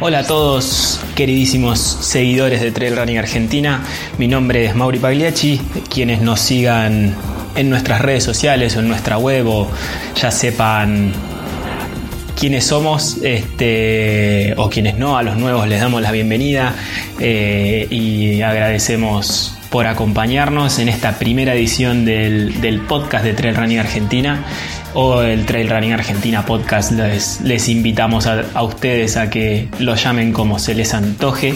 Hola a todos, queridísimos seguidores de Trail Running Argentina. Mi nombre es Mauri Pagliacci. Quienes nos sigan en nuestras redes sociales o en nuestra web o ya sepan quiénes somos este, o quienes no, a los nuevos les damos la bienvenida eh, y agradecemos por acompañarnos en esta primera edición del, podcast de Trail Running Argentina o el Trail Running Argentina podcast. Les, invitamos a, ustedes a que lo llamen como se les antoje.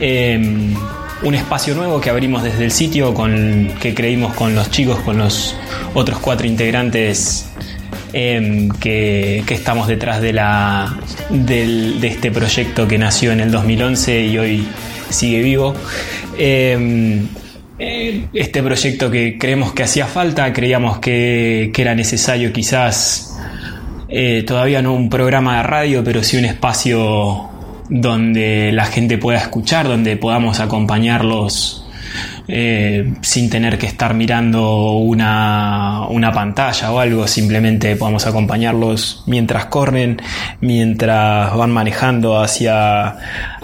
Em, un espacio nuevo que abrimos desde el sitio con que creímos con los chicos, con los otros cuatro integrantes em, que, estamos detrás de, la, de este proyecto que nació en el 2011 y hoy sigue vivo. Em, eh, este proyecto que creemos que hacía falta, creíamos que, era necesario quizás eh, todavía no un programa de radio, pero sí un espacio donde la gente pueda escuchar, donde podamos acompañarlos eh, sin tener que estar mirando una, una, pantalla o algo, simplemente podamos acompañarlos mientras corren, mientras van manejando hacia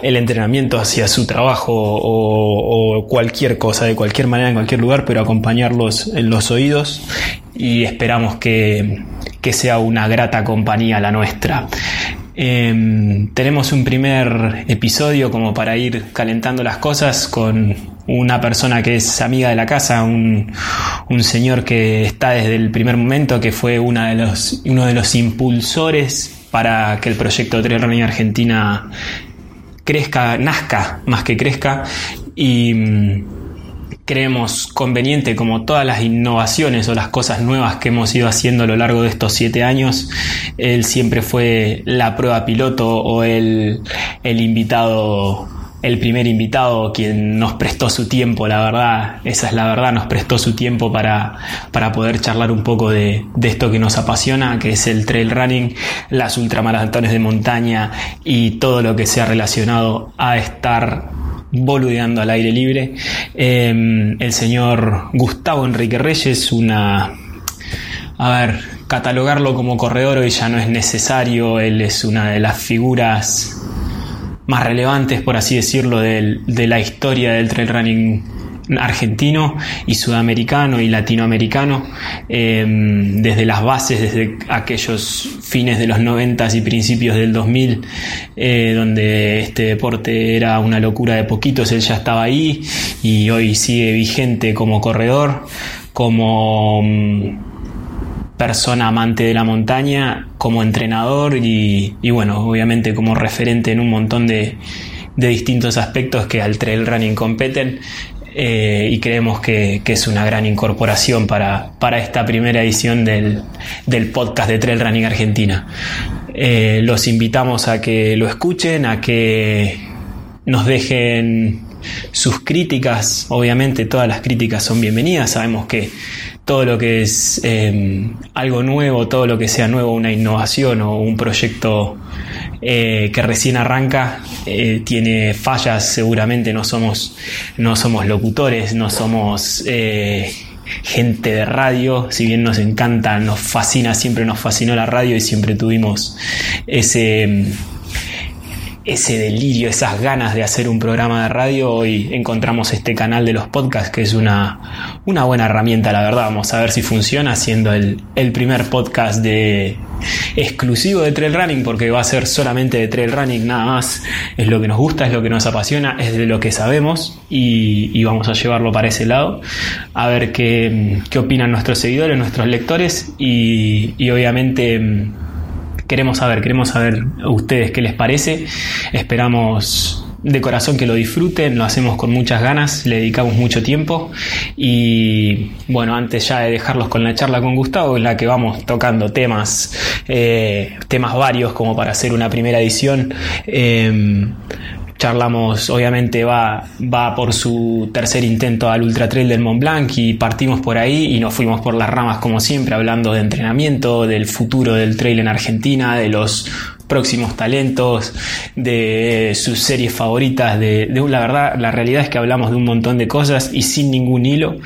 el entrenamiento, hacia su trabajo o, cualquier cosa, de cualquier manera, en cualquier lugar, pero acompañarlos en los oídos y esperamos que, que sea una grata compañía la nuestra. Em, tenemos un primer episodio como para ir calentando las cosas con una persona que es amiga de la casa, un, señor que está desde el primer momento, que fue uno de los impulsores para que el proyecto Trail Running Argentina crezca, nazca más que crezca. Y creemos conveniente, como todas las innovaciones o las cosas nuevas que hemos ido haciendo a lo largo de estos siete años, él siempre fue la prueba piloto o el, el invitado el primer invitado quien nos prestó su tiempo, la verdad, esa es la verdad, nos prestó su tiempo para, para poder charlar un poco de, de, esto que nos apasiona, que es el trail running, las ultramaratones de montaña y todo lo que sea relacionado a estar boludeando al aire libre. Em, el señor Gustavo Enrique Reyes, una... A ver, catalogarlo como corredor hoy ya no es necesario, él es una de las figuras más relevantes, por así decirlo, de, la historia del trail running argentino y sudamericano y latinoamericano, em, desde las bases, desde aquellos fines de los 90 y principios del 2000, eh, donde este deporte era una locura de poquitos, él ya estaba ahí y hoy sigue vigente como corredor, como mm, persona amante de la montaña, como entrenador y, bueno, obviamente como referente en un montón de, distintos aspectos que al trail running competen. Eh, y creemos que, es una gran incorporación para, esta primera edición del, podcast de Trail Running Argentina. Eh, los invitamos a que lo escuchen, a que nos dejen sus críticas. Obviamente todas las críticas son bienvenidas. Sabemos que todo lo que es em, algo nuevo, todo lo que sea nuevo, una innovación o un proyecto eh, que recién arranca, eh, tiene fallas, seguramente no somos, no somos locutores, no somos eh, gente de radio, si bien nos encanta, nos fascina, siempre nos fascinó la radio y siempre tuvimos ese ese delirio, esas ganas de hacer un programa de radio, hoy encontramos este canal de los podcasts que es una, una buena herramienta, la verdad. Vamos a ver si funciona siendo el, primer podcast de exclusivo de trail running porque va a ser solamente de trail running nada más. Es lo que nos gusta, es lo que nos apasiona, es de lo que sabemos y, vamos a llevarlo para ese lado. A ver qué, qué opinan nuestros seguidores, nuestros lectores y, y obviamente queremos saber, queremos saber a ustedes qué les parece. Esperamos de corazón que lo disfruten, lo hacemos con muchas ganas, le dedicamos mucho tiempo y bueno, antes ya de dejarlos con la charla con Gustavo, en la que vamos tocando temas, eh, temas varios como para hacer una primera edición. Eh, charlamos, obviamente va, va por su tercer intento al Ultra Trail del Mont Blanc y partimos por ahí y nos fuimos por las ramas como siempre, hablando de entrenamiento, del futuro del trail en Argentina, de los próximos talentos, de sus series favoritas, de, la verdad, la realidad es que hablamos de un montón de cosas y sin ningún hilo,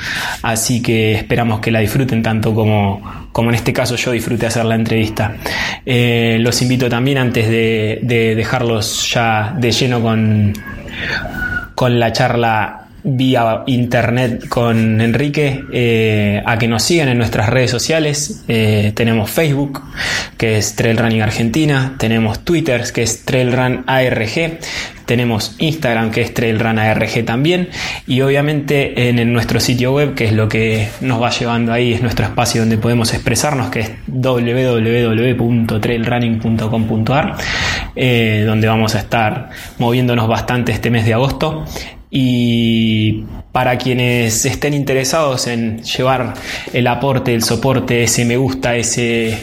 así que esperamos que la disfruten tanto como, como en este caso yo disfruté hacer la entrevista. Eh, los invito también antes de, de dejarlos ya de lleno con, con la charla vía internet con Enrique eh, a que nos sigan en nuestras redes sociales. Eh, tenemos Facebook, que es Trail Running Argentina, tenemos Twitter, que es Trail Run ARG, tenemos Instagram, que es Trail Run ARG también, y obviamente en, nuestro sitio web, que es lo que nos va llevando ahí, es nuestro espacio donde podemos expresarnos, que es www.trailrunning.com.ar, eh, donde vamos a estar moviéndonos bastante este mes de agosto y para quienes estén interesados en llevar el aporte, el soporte, ese me gusta, ese,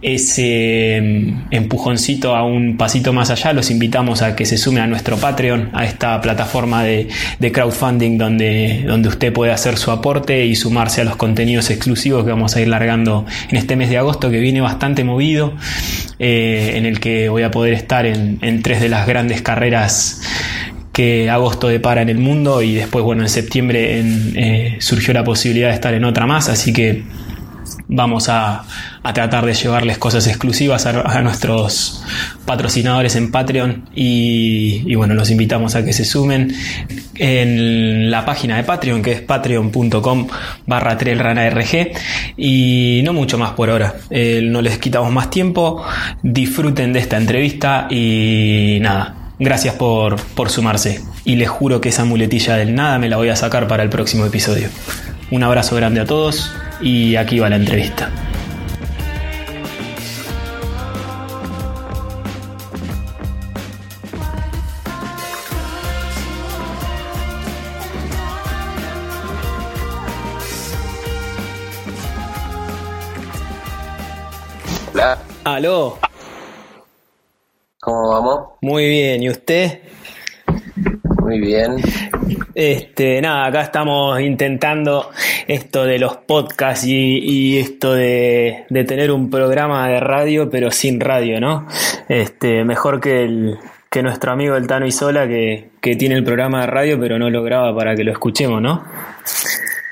ese mm, empujoncito a un pasito más allá, los invitamos a que se sumen a nuestro Patreon, a esta plataforma de, crowdfunding donde, donde usted puede hacer su aporte y sumarse a los contenidos exclusivos que vamos a ir largando en este mes de agosto que viene bastante movido, eh, en el que voy a poder estar en, en tres de las grandes carreras que agosto depara en el mundo y después, bueno, en septiembre eh, surgió la posibilidad de estar en otra más, así que vamos a, tratar de llevarles cosas exclusivas a, nuestros patrocinadores en Patreon y, bueno, los invitamos a que se sumen en la página de Patreon que es patreon.com barra trailranarg y no mucho más por ahora, eh, no les quitamos más tiempo, disfruten de esta entrevista y nada, Gracias por, sumarse y les juro que esa muletilla del nada me la voy a sacar para el próximo episodio. Un abrazo grande a todos y aquí va la entrevista. Hola. Aló. Muy bien, ¿y usted? Muy bien. Este, nada, acá estamos intentando esto de los podcasts y, esto de, tener un programa de radio, pero sin radio, ¿no? Este, mejor que el, que nuestro amigo el Tano Isola, que, que tiene el programa de radio, pero no lo graba para que lo escuchemos, ¿no?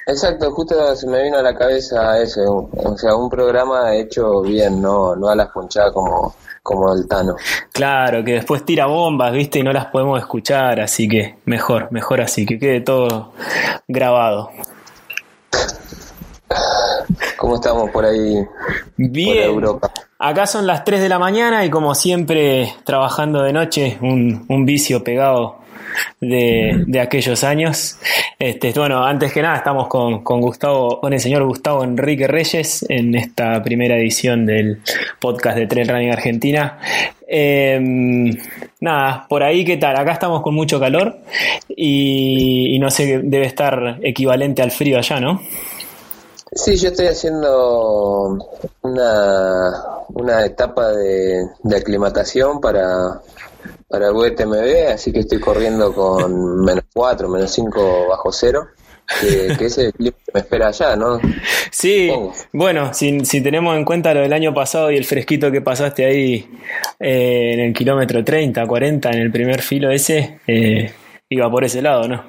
Exacto, justo se me vino a la cabeza eso, o sea, un programa hecho bien, no, no a las ponchadas como como el Tano. Claro, que después tira bombas, ¿viste? Y no las podemos escuchar, así que mejor, mejor así, que quede todo grabado. ¿Cómo estamos por ahí? Bien. Europa? Acá son las 3 de la mañana y como siempre trabajando de noche, un, un vicio pegado de, aquellos años. Este, bueno, antes que nada estamos con, Gustavo, con el señor Gustavo Enrique Reyes en esta primera edición del podcast de Trail Running Argentina. Em, nada, por ahí qué tal, acá estamos con mucho calor y, no sé, debe estar equivalente al frío allá, ¿no? Sí, yo estoy haciendo una, una etapa de, de aclimatación para, para el WTMB, así que estoy corriendo con menos 4, menos 5 bajo cero. Que, que, es el clip me espera allá, ¿no? Sí, bueno, si, si, tenemos en cuenta lo del año pasado y el fresquito que pasaste ahí eh, en el kilómetro 30, 40, en el primer filo ese, eh, iba por ese lado, ¿no?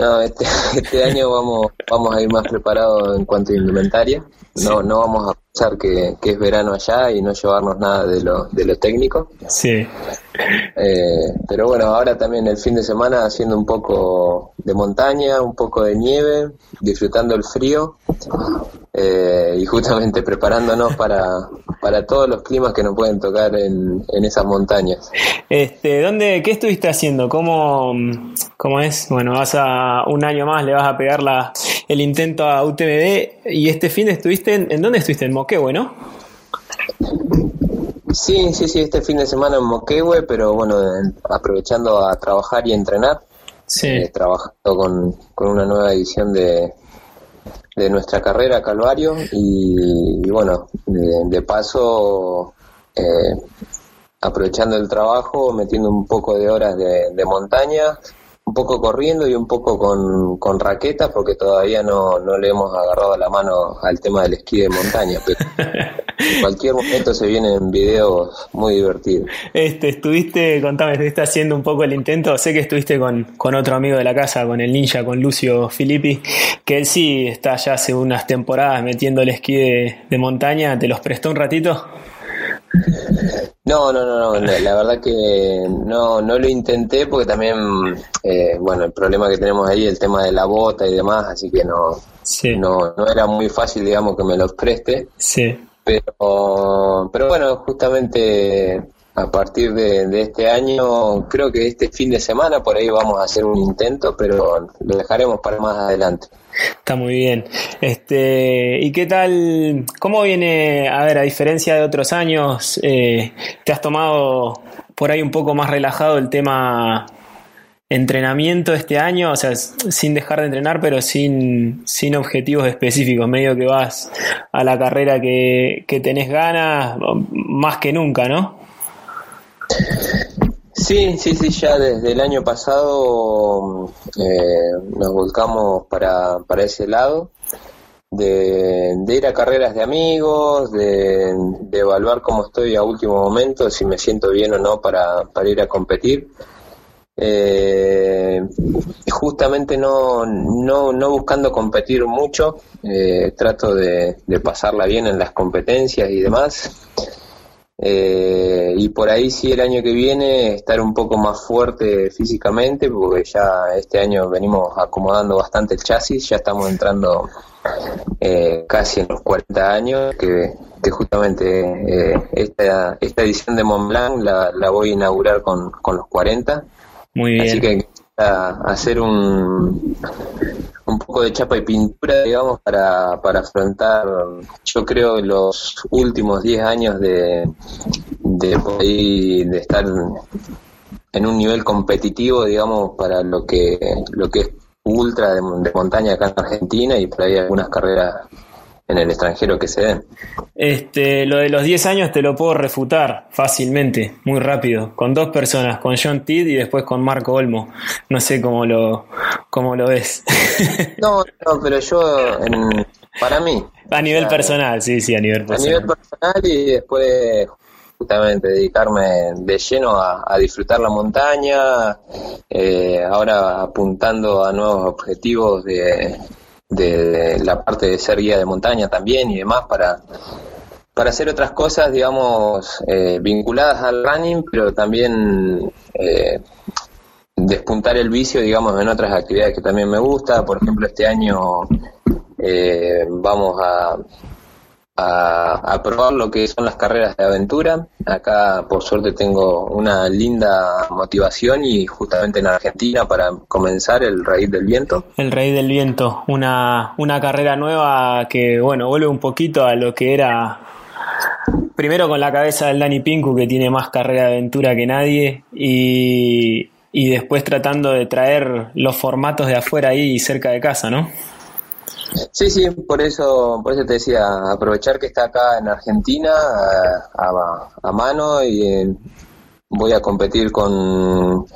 No, este, este año vamos, vamos a ir más preparados en cuanto a indumentaria. No, no vamos a pensar que, que, es verano allá y no llevarnos nada de lo, de lo técnico. Sí. Eh, pero bueno, ahora también el fin de semana haciendo un poco de montaña, un poco de nieve, disfrutando el frío eh, y justamente preparándonos para, para todos los climas que nos pueden tocar en, en esas montañas. Este, ¿dónde, ¿Qué estuviste haciendo? ¿Cómo, ¿Cómo es? Bueno, vas a un año más, le vas a pegar la, el intento a UTMB y este fin estuviste, ¿en, ¿en dónde estuviste? En Moquehue, ¿no? Sí, sí, sí, este fin de semana en Moquehue, pero bueno, aprovechando a trabajar y entrenar. Sí. Eh, trabajando con, con, una nueva edición de, de nuestra carrera, Calvario, y, bueno, de, paso, eh, aprovechando el trabajo, metiendo un poco de horas de, de montaña, un poco corriendo y un poco con, con raquetas porque todavía no, no le hemos agarrado la mano al tema del esquí de montaña. Pero en cualquier momento se vienen videos muy divertidos. Este, estuviste, contame, estuviste haciendo un poco el intento. Sé que estuviste con, con otro amigo de la casa, con el ninja, con Lucio Filippi, que él sí está ya hace unas temporadas metiendo el esquí de, de montaña. ¿Te los prestó un ratito? No, no, no, no, la verdad que no, no lo intenté porque también, eh, bueno, el problema que tenemos ahí, el tema de la bota y demás, así que no, no, no era muy fácil, digamos, que me los preste. Sí. Pero, pero bueno, justamente a partir de, este año, creo que este fin de semana por ahí vamos a hacer un intento, pero lo dejaremos para más adelante. Está muy bien. Este, ¿y qué tal? ¿Cómo viene? A ver, a diferencia de otros años, eh, ¿te has tomado por ahí un poco más relajado el tema entrenamiento este año? O sea, sin dejar de entrenar, pero sin, sin objetivos específicos, medio que vas a la carrera que, que tenés ganas, más que nunca, ¿no? Sí, sí, sí, ya desde el año pasado eh, nos volcamos para, para ese lado, de, ir a carreras de amigos, de, evaluar cómo estoy a último momento, si me siento bien o no para, para ir a competir. Eh, justamente no, no, no buscando competir mucho, eh, trato de, de pasarla bien en las competencias y demás. Eh, y por ahí sí el año que viene estar un poco más fuerte físicamente, porque ya este año venimos acomodando bastante el chasis, ya estamos entrando eh, casi en los 40 años, que, justamente eh, esta, esta edición de Mont Blanc la, la voy a inaugurar con, con los 40. Muy bien. Así que hacer un, un poco de chapa y pintura, digamos, para, para afrontar, yo creo, los últimos 10 años de, de, de estar en un nivel competitivo, digamos, para lo que, lo que es ultra de, de montaña acá en Argentina y por ahí algunas carreras en el extranjero que se den. Este, lo de los 10 años te lo puedo refutar fácilmente, muy rápido, con dos personas, con John Tidd y después con Marco Olmo. No sé cómo lo, cómo lo ves. no, no, pero yo, para mí. A nivel personal, sí, sí, a nivel personal. A nivel personal y después justamente dedicarme de lleno a, disfrutar la montaña, eh, ahora apuntando a nuevos objetivos de de la parte de ser guía de montaña también y demás para, para hacer otras cosas, digamos, eh, vinculadas al running, pero también eh, despuntar el vicio, digamos, en otras actividades que también me gusta. Por ejemplo, este año eh, vamos a a, probar lo que son las carreras de aventura. Acá, por suerte, tengo una linda motivación y justamente en Argentina para comenzar el Raíz del Viento. El Raíz del Viento, una, una carrera nueva que, bueno, vuelve un poquito a lo que era primero con la cabeza del Dani Pinku, que tiene más carrera de aventura que nadie, y, y después tratando de traer los formatos de afuera ahí cerca de casa, ¿no? Sí, sí, por eso, por eso te decía, aprovechar que está acá en Argentina a, mano y voy a competir con,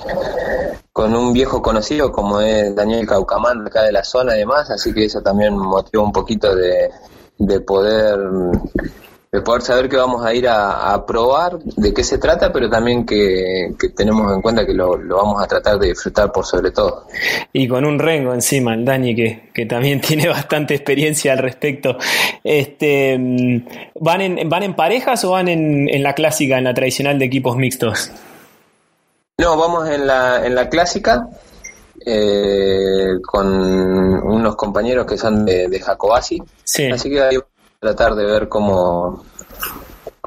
con un viejo conocido como es Daniel Caucamán acá de la zona y demás, así que eso también motivó un poquito de, de poder de poder saber que vamos a ir a, probar de qué se trata, pero también que, tenemos en cuenta que lo, vamos a tratar de disfrutar por sobre todo. Y con un rengo encima, el Dani, que, que también tiene bastante experiencia al respecto. Este, ¿van, en, ¿Van en parejas o van en, en la clásica, en la tradicional de equipos mixtos? No, vamos en la, en la clásica, eh, con unos compañeros que son de, de Jacobasi. Así que ahí tratar de ver cómo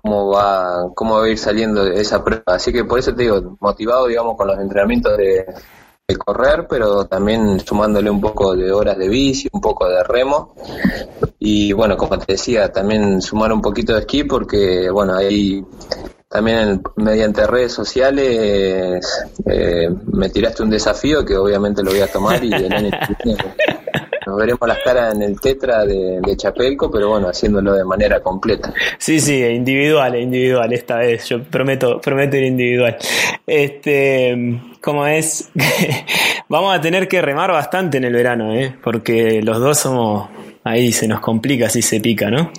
cómo va cómo va a ir saliendo esa prueba. Así que por eso te digo motivado digamos con los entrenamientos de, correr pero también sumándole un poco de horas de bici un poco de remo. Y bueno como te decía también sumar un poquito de esquí porque bueno ahí también mediante redes sociales eh, me tiraste un desafío que obviamente lo voy a tomar y el año nos veremos las caras en el tetra de, Chapelco, pero bueno, haciéndolo de manera completa. Sí, sí, individual, individual esta vez. Yo prometo, prometo ir individual. Este, como es, vamos a tener que remar bastante en el verano, ¿eh? porque los dos somos, ahí se nos complica si se pica, ¿no?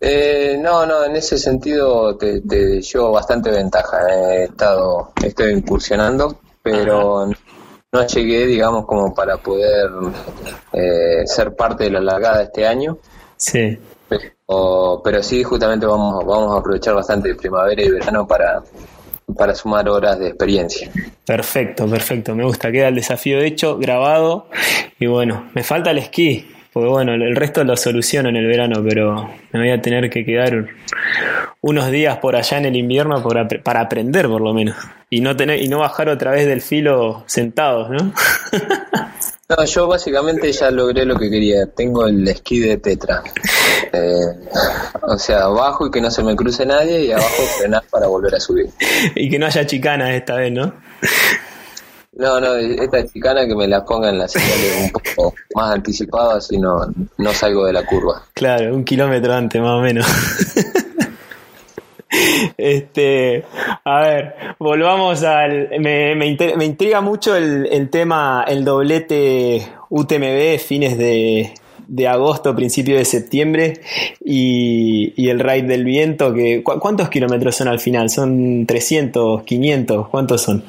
Eh, no, no, en ese sentido te, te llevo bastante ventaja. He estado, estoy incursionando, pero no llegué, digamos, como para poder eh, ser parte de la largada este año. Sí. Pero, pero sí, justamente vamos, vamos a aprovechar bastante primavera y verano para, para sumar horas de experiencia. Perfecto, perfecto. Me gusta. Queda el desafío de hecho grabado. Y bueno, me falta el esquí. Porque bueno, el resto lo soluciono en el verano, pero me voy a tener que quedar unos días por allá en el invierno para, para aprender por lo menos. Y no tener, y no bajar otra vez del filo sentados, ¿no? No, yo básicamente ya logré lo que quería. Tengo el esquí de Tetra. Eh, o sea, abajo y que no se me cruce nadie y abajo frenar para volver a subir. Y que no haya chicanas esta vez, ¿no? No, no, esta chicana que me la pongan las señales un poco más anticipado, así no, no salgo de la curva. Claro, un kilómetro antes más o menos. Este, a ver, volvamos al. Me, me, intriga mucho el, el, tema, el doblete UTMB, fines de, de agosto, principio de septiembre, y, y, el Ride del Viento. Que, ¿Cuántos kilómetros son al final? ¿Son 300, 500? ¿Cuántos son?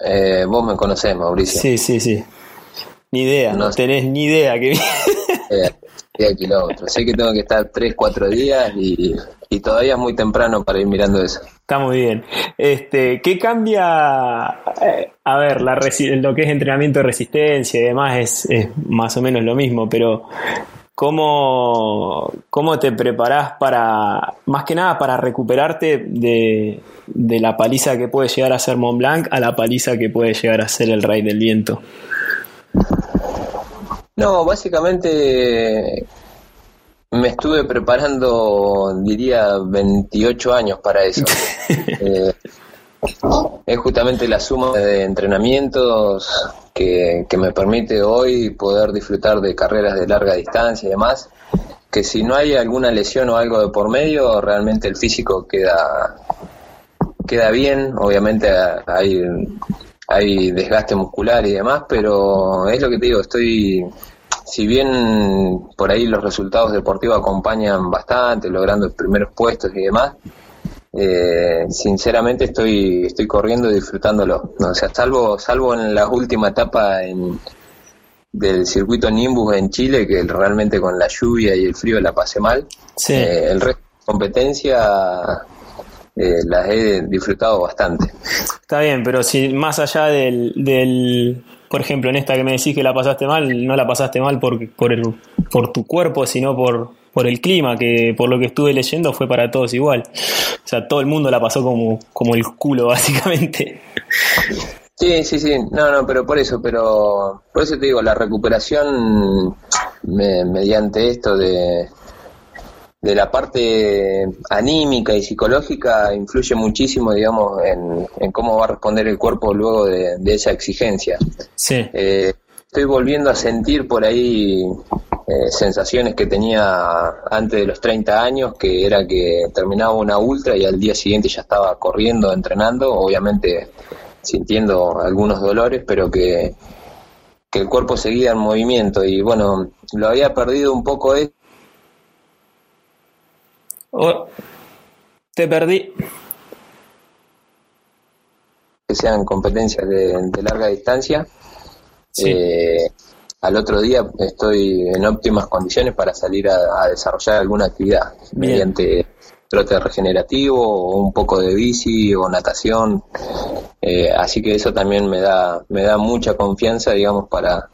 Eh, vos me conocés, Mauricio. Sí, sí, sí. Ni idea, no, tenés ni idea que. Eh, kilómetros. Sé que tengo que estar 3, 4 días y, y, todavía es muy temprano para ir mirando eso. Está muy bien. Este, ¿Qué cambia? Eh, a ver, la lo que es entrenamiento de resistencia y demás es, es más o menos lo mismo, pero ¿Cómo, ¿Cómo te preparás para, más que nada, para recuperarte de, de la paliza que puede llegar a ser Mont Blanc a la paliza que puede llegar a ser el Rey del Viento? No, básicamente me estuve preparando, diría, 28 años para eso. eh, es justamente la suma de entrenamientos que, me permite hoy poder disfrutar de carreras de larga distancia y demás, que si no hay alguna lesión o algo de por medio, realmente el físico queda, queda bien, obviamente hay, hay desgaste muscular y demás, pero es lo que te digo, estoy, si bien por ahí los resultados deportivos acompañan bastante, logrando primeros puestos y demás, eh, sinceramente estoy estoy corriendo y disfrutándolo. O sea, salvo salvo en la última etapa en, del circuito Nimbus en Chile, que realmente con la lluvia y el frío la pasé mal. Eh, el resto de competencia eh, las he disfrutado bastante. Está bien, pero si más allá del, del, por ejemplo, en esta que me decís que la pasaste mal, no la pasaste mal por, por, el, por tu cuerpo, sino por, por el clima, que por lo que estuve leyendo fue para todos igual. O sea, todo el mundo la pasó como, como el culo, básicamente. Sí, sí, sí, no, no, pero por eso, pero por eso te digo, la recuperación mediante esto de, de la parte anímica y psicológica influye muchísimo, digamos, en, cómo va a responder el cuerpo luego de, esa exigencia. Sí. Eh, estoy volviendo a sentir por ahí eh, sensaciones que tenía antes de los 30 años, que era que terminaba una ultra y al día siguiente ya estaba corriendo, entrenando, obviamente sintiendo algunos dolores, pero que, que el cuerpo seguía en movimiento y bueno, lo había perdido un poco eso. Oh, te perdí. Que sean competencias de, larga distancia. Eh, al otro día estoy en óptimas condiciones para salir a, desarrollar alguna actividad mediante trote regenerativo o un poco de bici o natación. Eh, así que eso también me da, me da mucha confianza, digamos, para,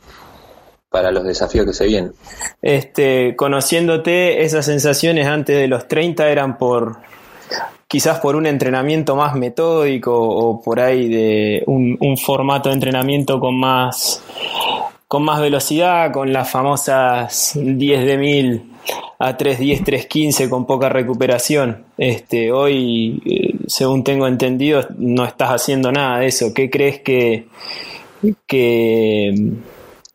para los desafíos que se vienen. Este, conociéndote, esas sensaciones antes de los 30 eran por quizás por un entrenamiento más metódico o por ahí de un, formato de entrenamiento con más con más velocidad, con las famosas 10 de 1000 a 310, 315 con poca recuperación. Este, hoy, eh, según tengo entendido, no estás haciendo nada de eso. ¿Qué crees que, que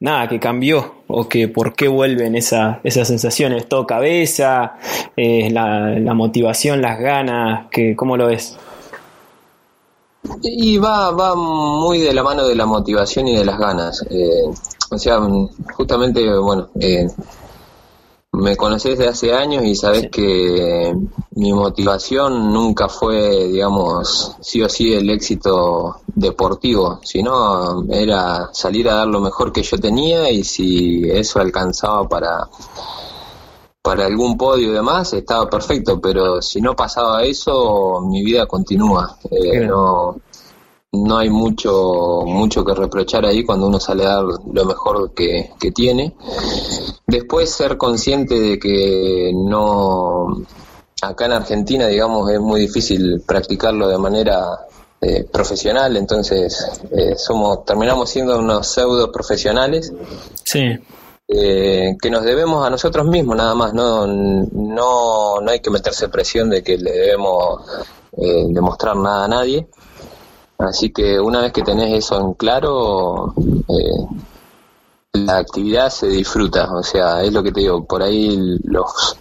nada, que cambió o que por qué vuelven esa, esas sensaciones? ¿Todo cabeza? Eh, la, motivación, las ganas? Que, ¿Cómo lo ves? Y va, va muy de la mano de la motivación y de las ganas. Eh, o sea, justamente, bueno, eh, me conoces desde hace años y sabes que mi motivación nunca fue, digamos, sí o sí el éxito deportivo, sino era salir a dar lo mejor que yo tenía y si eso alcanzaba para para algún podio y demás estaba perfecto, pero si no pasaba eso, mi vida continúa. Eh, no no hay mucho mucho que reprochar ahí cuando uno sale a dar lo mejor que, tiene. Después ser consciente de que no acá en Argentina, digamos, es muy difícil practicarlo de manera eh, profesional, entonces eh, somos terminamos siendo unos pseudo profesionales. Sí. Eh, que nos debemos a nosotros mismos nada más, no, no, no hay que meterse presión de que le debemos demostrar nada a nadie. Así que una vez que tenés eso en claro, eh, la actividad se disfruta. O sea, es lo que te digo, por ahí los,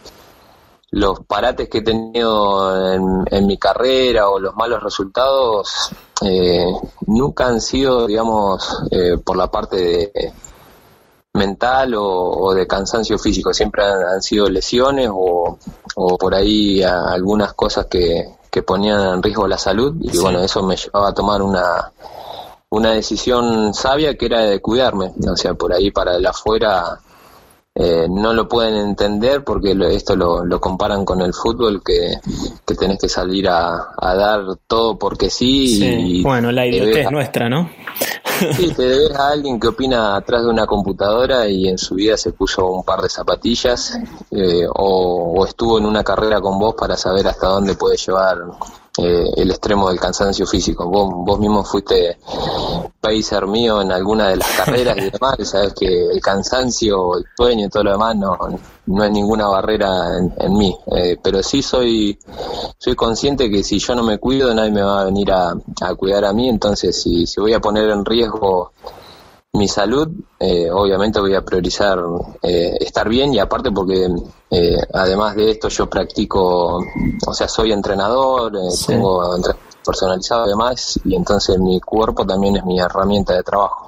los parates que he tenido en, mi carrera o los malos resultados eh, nunca han sido, digamos, eh, por la parte de mental o, de cansancio físico, siempre han, sido lesiones o, o por ahí algunas cosas que, que ponían en riesgo la salud y bueno, eso me llevaba a tomar una, una decisión sabia que era de cuidarme, o sea, por ahí para el afuera eh, no lo pueden entender porque esto lo, lo, comparan con el fútbol que, que tenés que salir a, dar todo porque sí. Y bueno, la idiotez es nuestra, ¿no? Sí, te debes a alguien que opina atrás de una computadora y en su vida se puso un par de zapatillas eh, o, estuvo en una carrera con vos para saber hasta dónde puede llevar eh, el extremo del cansancio físico. Vos, vos mismo fuiste paíser mío en alguna de las carreras y demás, sabes que el cansancio, el sueño y todo lo demás no, no es ninguna barrera en, mí. Eh, pero sí soy, soy consciente que si yo no me cuido, nadie me va a venir a, a cuidar a mí. Entonces, si, si voy a poner en riesgo mi salud, eh, obviamente voy a priorizar eh, estar bien y aparte porque eh, además de esto yo practico, o sea, soy entrenador, tengo entrenamiento personalizado además y entonces mi cuerpo también es mi herramienta de trabajo.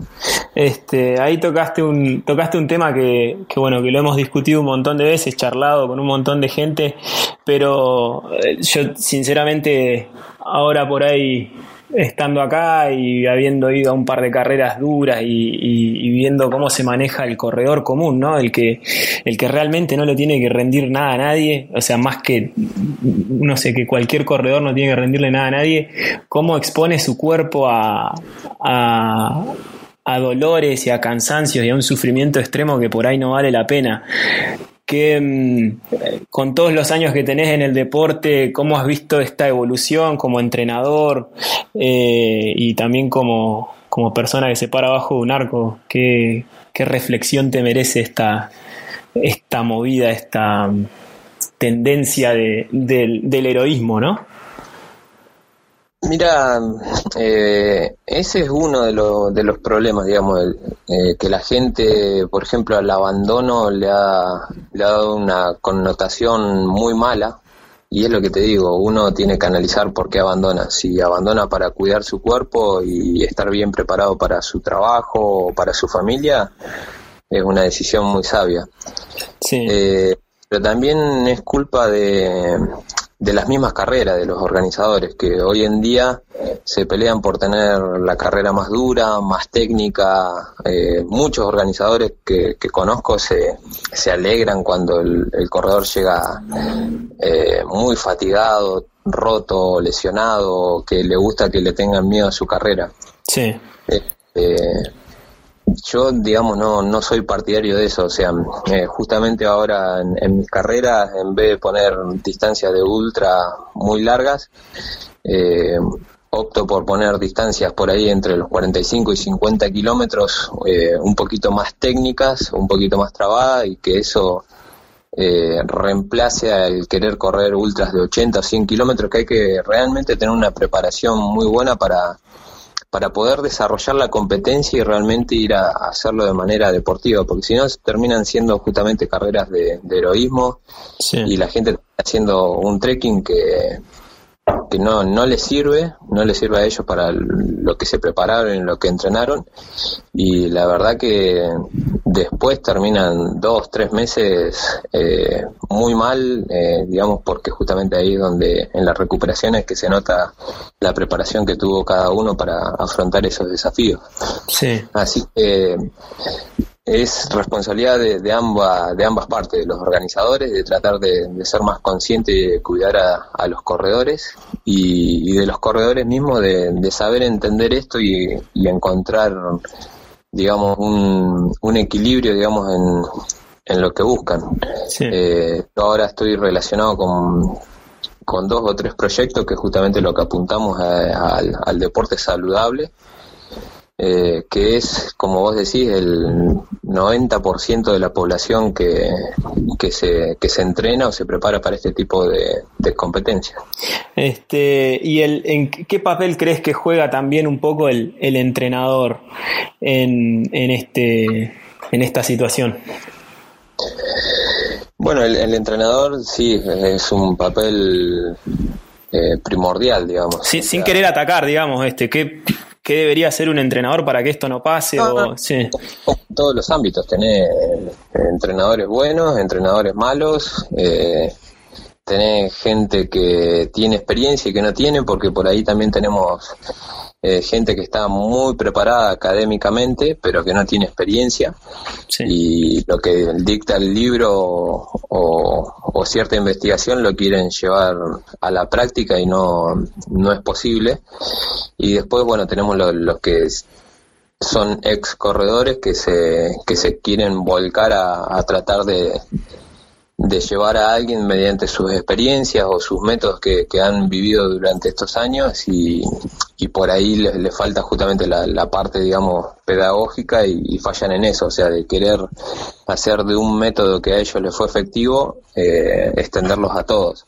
Este, ahí tocaste un tocaste un tema que, que bueno, que lo hemos discutido un montón de veces, charlado con un montón de gente, pero yo sinceramente ahora por ahí estando acá y habiendo ido a un par de carreras duras y, viendo cómo se maneja el corredor común, ¿no? El que, el que realmente no le tiene que rendir nada a nadie, o sea, más que, no sé, que cualquier corredor no tiene que rendirle nada a nadie, cómo expone su cuerpo a, a a dolores y a cansancios y a un sufrimiento extremo que por ahí no vale la pena mm, con todos los años que tenés en el deporte, ¿cómo has visto esta evolución como entrenador eh, y también como, como, persona que se para abajo de un arco? ¿Qué, qué reflexión te merece esta, esta movida, esta mm, tendencia de, del heroísmo, ¿no? Mira, eh, ese es uno de, los de los problemas, digamos, eh, que la gente, por ejemplo, al abandono le ha, le ha dado una connotación muy mala, y es lo que te digo, uno tiene que analizar por qué abandona. Si abandona para cuidar su cuerpo y estar bien preparado para su trabajo o para su familia, es una decisión muy sabia. Sí. Eh, pero también es culpa de, de las mismas carreras de los organizadores que hoy en día se pelean por tener la carrera más dura, más técnica. Eh, muchos organizadores que, conozco se, se, alegran cuando el, corredor llega eh, muy fatigado, roto, lesionado, que le gusta que le tengan miedo a su carrera. Sí. Eh, yo, digamos, no, no soy partidario de eso. O sea, eh, justamente ahora en, mis carreras, en vez de poner distancias de ultra muy largas, eh, opto por poner distancias por ahí entre los 45 y 50 kilómetros, eh, un poquito más técnicas, un poquito más trabadas y que eso reemplace al querer correr ultras de 80 o 100 kilómetros, que hay que realmente tener una preparación muy buena para para poder desarrollar la competencia y realmente ir a, hacerlo de manera deportiva, porque si no terminan siendo justamente carreras de, heroísmo y la gente haciendo un trekking que, que no, no les sirve, no les sirve a ellos para lo que se prepararon, lo que entrenaron, y la verdad que después terminan dos, tres meses eh, muy mal, eh, digamos, porque justamente ahí es donde en la recuperación es que se nota la preparación que tuvo cada uno para afrontar esos desafíos. Sí. Así que es responsabilidad de, de, ambas, de ambas partes, de los organizadores, de tratar de, ser más conscientes y de cuidar a, los corredores y, de los corredores mismos de, saber entender esto y, encontrar, digamos, un, un, equilibrio, digamos, en, en lo que buscan. Eh, yo ahora estoy relacionado con, con dos o tres proyectos que justamente lo que apuntamos al deporte saludable eh, que es, como vos decís, el 90% de la población que, que, se, que se entrena o se prepara para este tipo de, de competencias. Este, ¿Y el, en qué papel crees que juega también un poco el, el entrenador en, en, este, en esta situación? Bueno, el, entrenador sí es un papel eh, primordial, digamos. sin querer atacar, digamos, este, ¿qué, ¿Qué debería hacer un entrenador para que esto no pase? o, sí. Todos los ámbitos, tener entrenadores buenos, entrenadores malos, eh, tener gente que tiene experiencia y que no tiene, porque por ahí también tenemos eh, gente que está muy preparada académicamente, pero que no tiene experiencia. Y lo que dicta el libro o, cierta investigación lo quieren llevar a la práctica y no, no es posible. Y después, bueno, tenemos los que son ex corredores que se, que se quieren volcar a tratar de, de llevar a alguien mediante sus experiencias o sus métodos que, han vivido durante estos años y, por ahí le, falta justamente la, parte, digamos, pedagógica y, fallan en eso, o sea, de querer hacer de un método que a ellos les fue efectivo, eh, extenderlos a todos.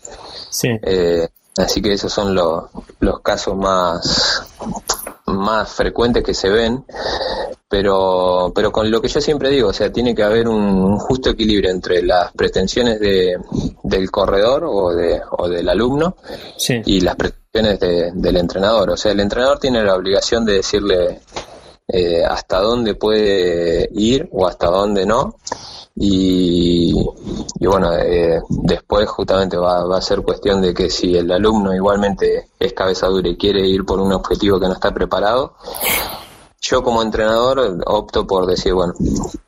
Sí. Eh, así que esos son los, los casos más, más frecuentes que se ven pero, pero con lo que yo siempre digo, o sea, tiene que haber un, justo equilibrio entre las pretensiones de, del corredor o, de, o del alumno y las pretensiones del entrenador. O sea, el entrenador tiene la obligación de decirle eh, hasta dónde puede ir o hasta dónde no. Y, bueno, eh, después justamente va, va a ser cuestión de que si el alumno igualmente es cabeza dura y quiere ir por un objetivo que no está preparado, yo como entrenador opto por decir, bueno,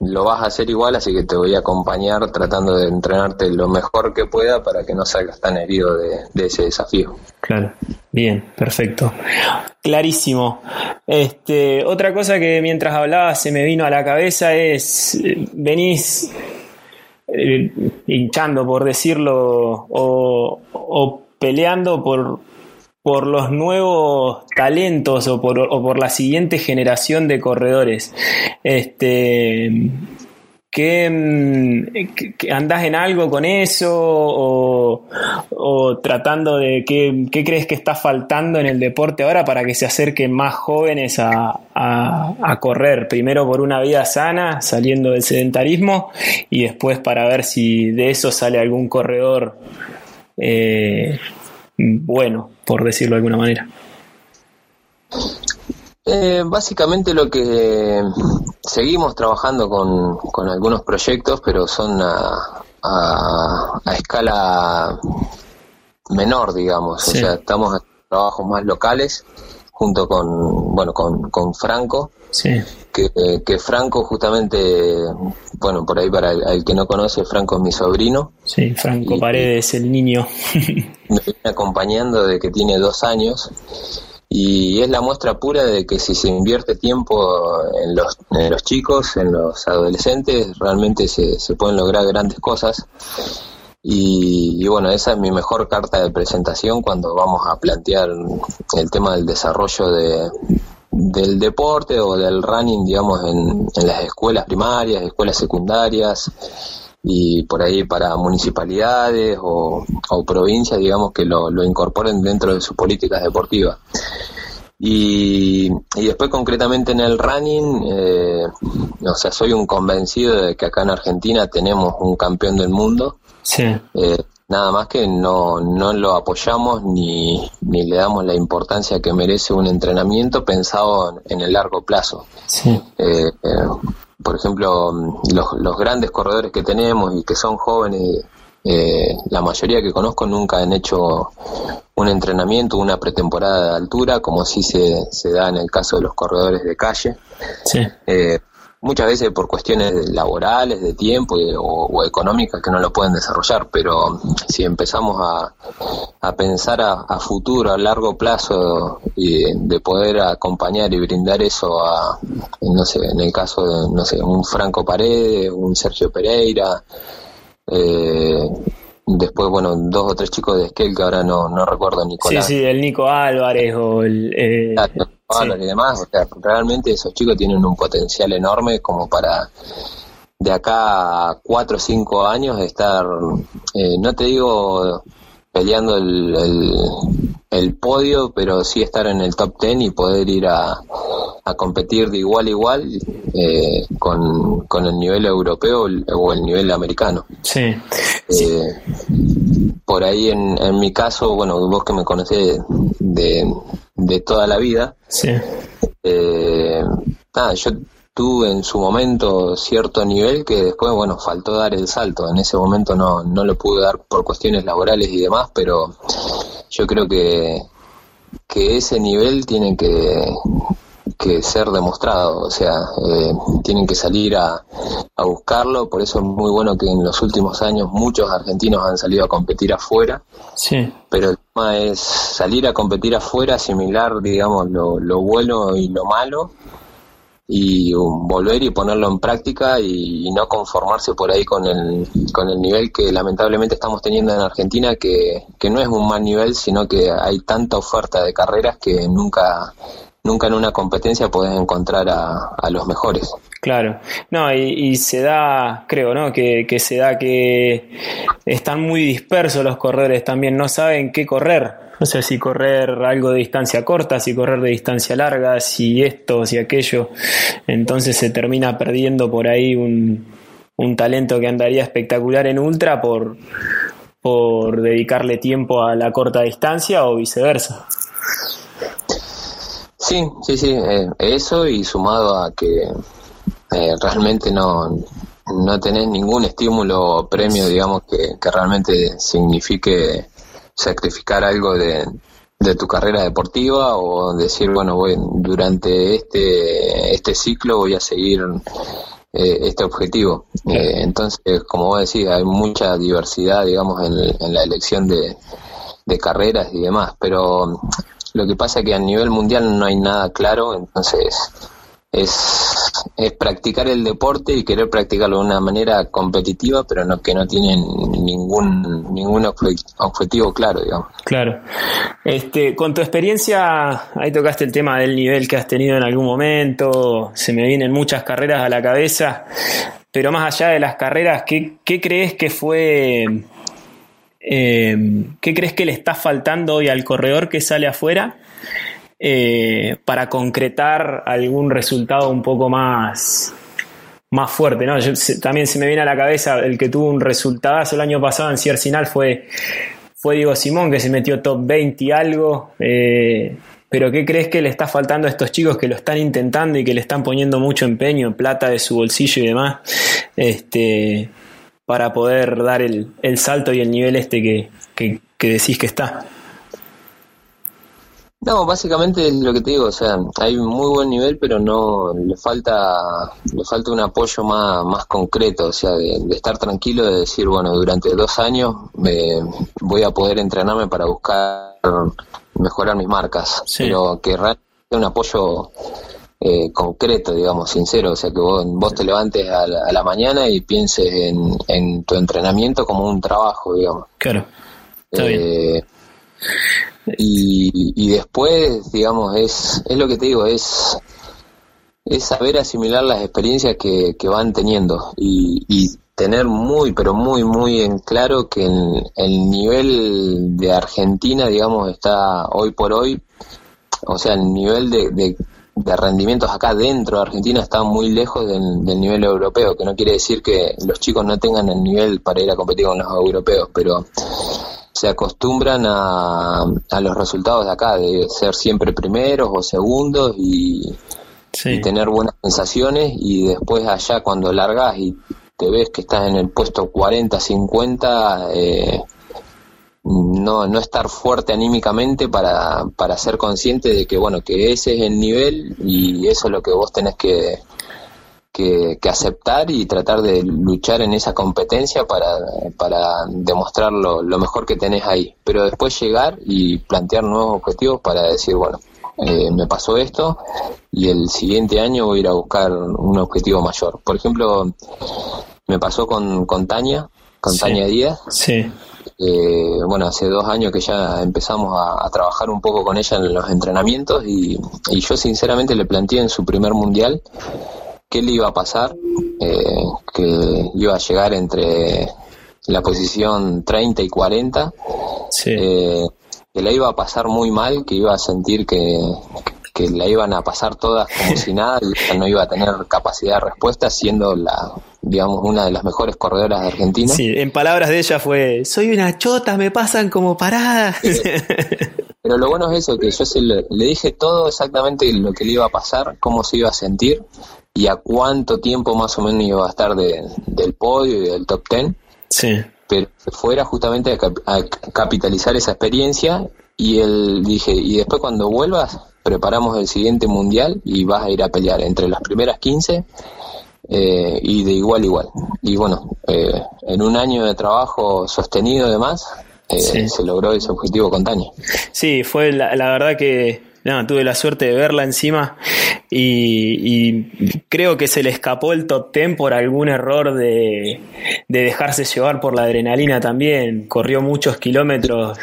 lo vas a hacer igual, así que te voy a acompañar tratando de entrenarte lo mejor que pueda para que no salgas tan herido de, ese desafío. Claro, bien, perfecto. Clarísimo. Este, otra cosa que mientras hablaba se me vino a la cabeza es, venís eh, hinchando, por decirlo, o, o peleando por por los nuevos talentos o por, o por la siguiente generación de corredores. Este, ¿qué, mm, andás en algo con eso o, tratando de qué, crees que está faltando en el deporte ahora para que se acerquen más jóvenes a, a, correr? Primero por una vida sana, saliendo del sedentarismo y después para ver si de eso sale algún corredor. Eh, bueno, por decirlo de alguna manera? Eh, básicamente lo que seguimos trabajando con, con algunos proyectos, pero son a, a, escala menor, digamos. O sea, estamos en trabajos más locales junto con, bueno, con, con Franco. Sí. Que, que, Franco justamente, bueno, por ahí para el, que no conoce, Franco es mi sobrino. Sí, Franco Paredes, el niño. me viene acompañando de que tiene dos años y es la muestra pura de que si se invierte tiempo en los, en los chicos, en los adolescentes, realmente se, se pueden lograr grandes cosas. Y, bueno, esa es mi mejor carta de presentación cuando vamos a plantear el tema del desarrollo de, del deporte o del running, digamos, en, las escuelas primarias, escuelas secundarias y por ahí para municipalidades o, provincias, digamos, que lo, incorporen dentro de sus políticas deportivas. Y, y después concretamente en el running, eh, o sea, soy un convencido de que acá en Argentina tenemos un campeón del mundo Sí. Eh, nada más que no, no lo apoyamos ni, ni le damos la importancia que merece un entrenamiento pensado en, el largo plazo. Sí. Eh, eh, por ejemplo, los, los grandes corredores que tenemos y que son jóvenes, eh, la mayoría que conozco nunca han hecho un entrenamiento, una pretemporada de altura, como sí se, se da en el caso de los corredores de calle. Sí. Eh, muchas veces por cuestiones laborales, de tiempo o, económicas que no lo pueden desarrollar, pero si empezamos a, a pensar a, futuro, a largo plazo, y de poder acompañar y brindar eso a, no sé, en el caso de, no sé, un Franco Paredes, un Sergio Pereira, eh, después, bueno, dos o tres chicos de Esquel que ahora no, no recuerdo, Nicolás. Sí, sí, el Nico Álvarez o el... Eh, y demás, o sea, realmente esos chicos tienen un potencial enorme como para de acá a cuatro o cinco años estar, eh, no te digo peleando el, el, podio, pero sí estar en el top ten y poder ir a, a competir de igual a igual eh, con, con, el nivel europeo o el nivel americano. Sí. Eh, por ahí en, en mi caso, bueno, vos que me conocés de, de toda la vida, sí. eh, nada, yo tuve en su momento cierto nivel que después, bueno, faltó dar el salto. En ese momento no, no lo pude dar por cuestiones laborales y demás, pero yo creo que, que ese nivel tiene que, que ser demostrado, o sea, eh, tienen que salir a, a, buscarlo, por eso es muy bueno que en los últimos años muchos argentinos han salido a competir afuera, sí. pero el tema es salir a competir afuera, asimilar, digamos, lo, lo bueno y lo malo, y volver y ponerlo en práctica y, no conformarse por ahí con el, con el nivel que lamentablemente estamos teniendo en Argentina, que, que no es un mal nivel, sino que hay tanta oferta de carreras que nunca nunca en una competencia podés encontrar a, a los mejores. Claro, no, y, se da, creo, ¿no? Que, que, se da que están muy dispersos los corredores también, no saben qué correr. O sea, si correr algo de distancia corta, si correr de distancia larga, si esto, si aquello. Entonces se termina perdiendo por ahí un, un talento que andaría espectacular en ultra por, por dedicarle tiempo a la corta distancia o viceversa. Sí, sí, sí, eh, eso y sumado a que eh, realmente no, no tenés ningún estímulo o premio, digamos, que, que realmente signifique sacrificar algo de, de tu carrera deportiva o decir, bueno, voy, durante este, este ciclo voy a seguir eh, este objetivo. entonces, como vos decís, hay mucha diversidad, digamos, en, en la elección de, de carreras y demás, pero lo que pasa es que a nivel mundial no hay nada claro, entonces es, es practicar el deporte y querer practicarlo de una manera competitiva, pero no que no tienen ningún ningún objetivo claro, digamos. Claro. Este, con tu experiencia, ahí tocaste el tema del nivel que has tenido en algún momento, se me vienen muchas carreras a la cabeza, pero más allá de las carreras, ¿qué, crees que fue eh, ¿Qué crees que le está faltando hoy al corredor que sale afuera eh, para concretar algún resultado un poco más, más fuerte? ¿no? también se me viene a la cabeza el que tuvo un resultado el año pasado en Ciercinal fue, fue Diego Simón, que se metió top 20 y algo. Eh, pero ¿qué crees que le está faltando a estos chicos que lo están intentando y que le están poniendo mucho empeño, plata de su bolsillo y demás? Este, para poder dar el, el salto y el nivel este que, que, decís que está. No, básicamente es lo que te digo, o sea, hay muy buen nivel, pero no le falta le falta un apoyo más, más concreto, o sea, de, estar tranquilo, de decir, bueno, durante dos años me, voy a poder entrenarme para buscar mejorar mis marcas, pero que realmente un apoyo eh, concreto, digamos, sincero, o sea, que vos, te levantes a la, mañana y pienses en, tu entrenamiento como un trabajo, digamos. Claro. Eh, y, y después, digamos, es, es lo que te digo, es, es saber asimilar las experiencias que, que van teniendo y, y tener muy, pero muy, muy en claro que el, el nivel de Argentina, digamos, está hoy por hoy, o sea, el nivel de, de rendimientos acá dentro de Argentina están muy lejos del, nivel europeo, que no quiere decir que los chicos no tengan el nivel para ir a competir con los europeos, pero se acostumbran a, a los resultados de acá, de ser siempre primeros o segundos y, tener buenas sensaciones y después allá cuando largas y te ves que estás en el puesto 40, 50, eh, no, no estar fuerte anímicamente para, para ser consciente de que, bueno, que ese es el nivel y eso es lo que vos tenés que, que, aceptar y tratar de luchar en esa competencia para, para demostrar lo, mejor que tenés ahí. Pero después llegar y plantear nuevos objetivos para decir, bueno, eh, me pasó esto y el siguiente año voy a ir a buscar un objetivo mayor. Por ejemplo, me pasó con, con Tania, con Tania Díaz. Sí. Eh, bueno, hace dos años que ya empezamos a, trabajar un poco con ella en los entrenamientos y, yo sinceramente le planteé en su primer mundial qué le iba a pasar, eh, que iba a llegar entre la posición 30 y 40, eh, que la iba a pasar muy mal, que iba a sentir que, que la iban a pasar todas como si nada y no iba a tener capacidad de respuesta siendo la digamos una de las mejores corredoras de Argentina. Sí, en palabras de ella fue soy una chota, me pasan como paradas. Pero lo bueno es eso, que yo se le, dije todo exactamente lo que le iba a pasar, cómo se iba a sentir y a cuánto tiempo más o menos iba a estar del podio y del top ten. Sí. Pero fuera justamente a, capitalizar esa experiencia y él dije, y después cuando vuelvas, preparamos el siguiente mundial y vas a ir a pelear entre las primeras 15 eh, y de igual a igual. Y bueno, eh, en un año de trabajo sostenido además, eh, se logró ese objetivo con Tania. Sí, fue la, verdad que no, tuve la suerte de verla encima y, creo que se le escapó el top ten por algún error de, de dejarse llevar por la adrenalina también. Corrió muchos kilómetros